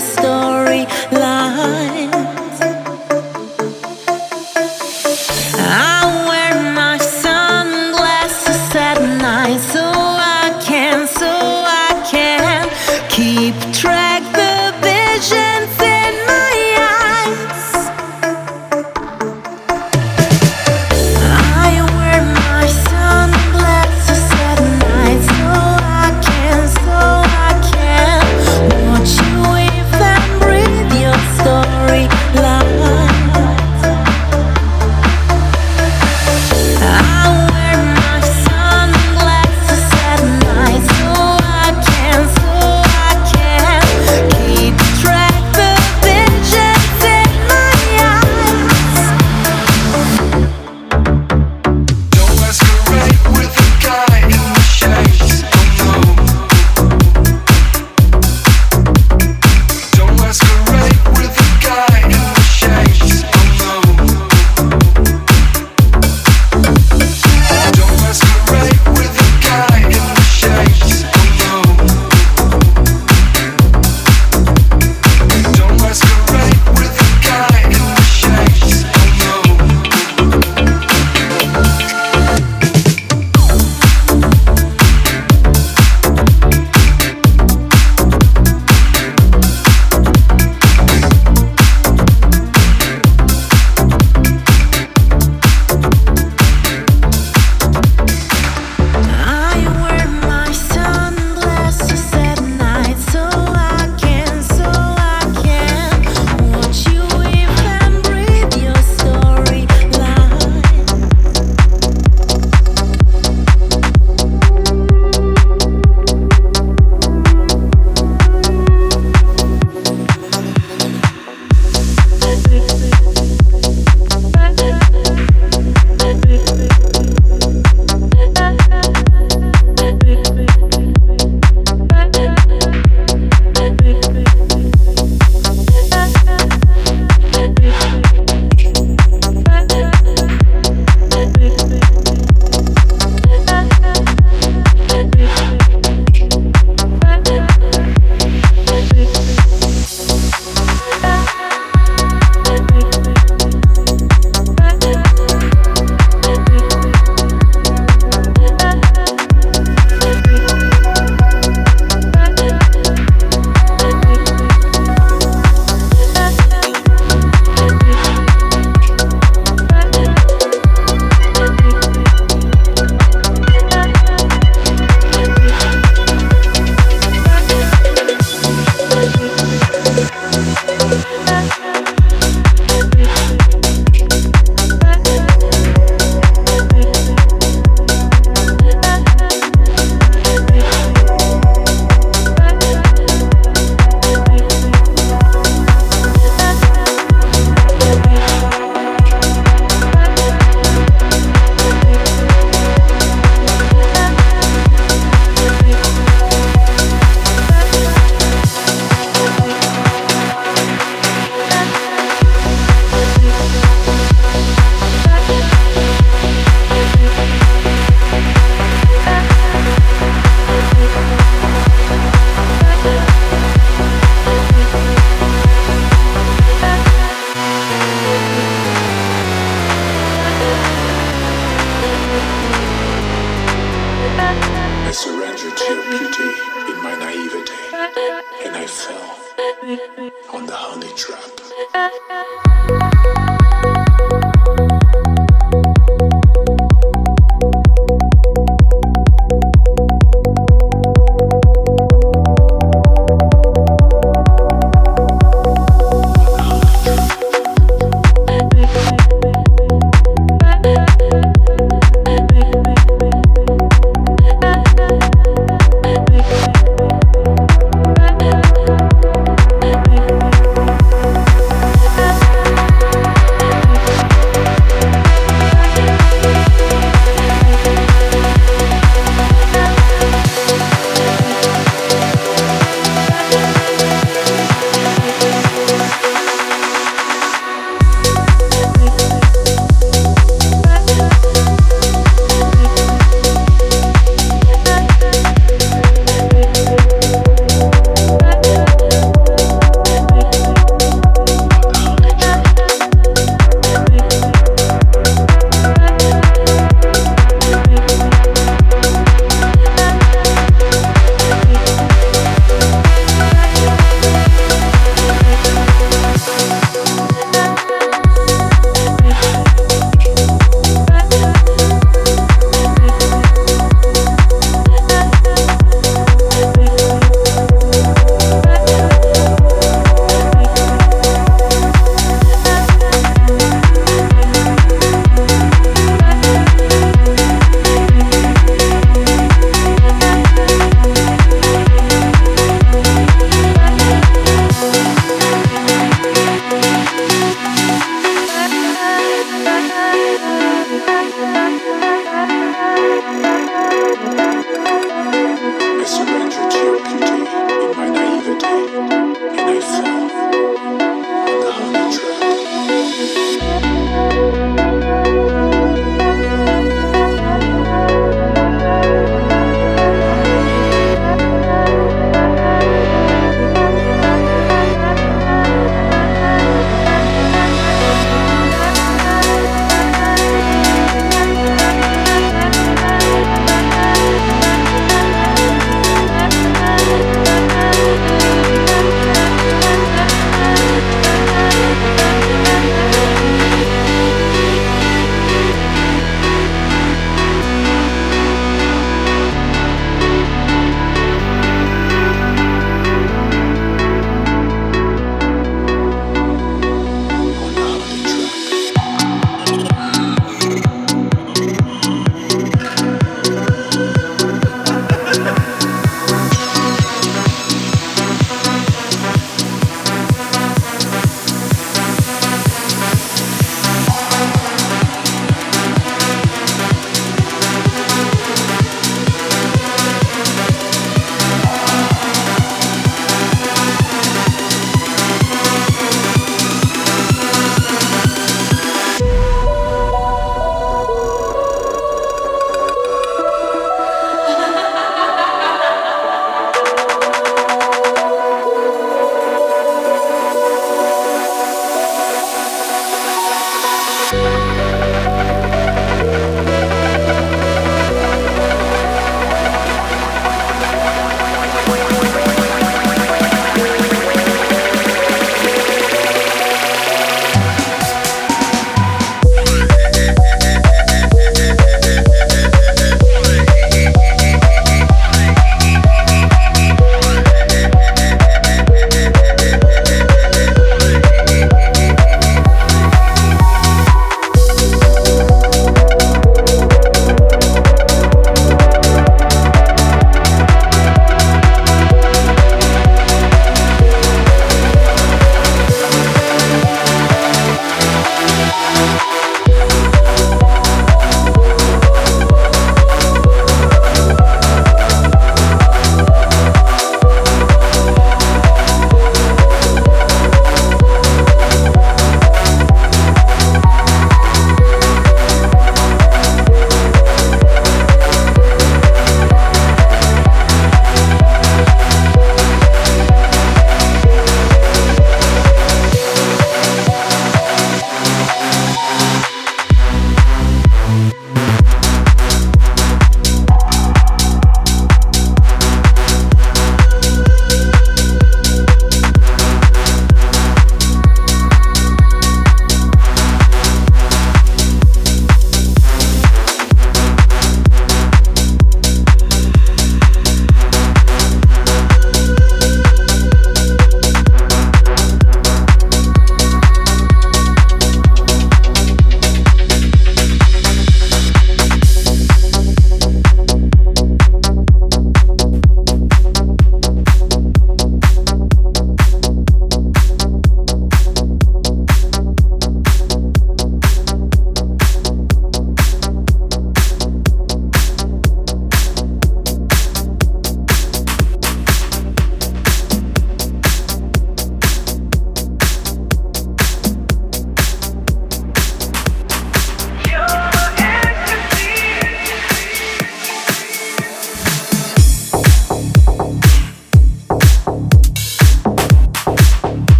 story.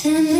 Send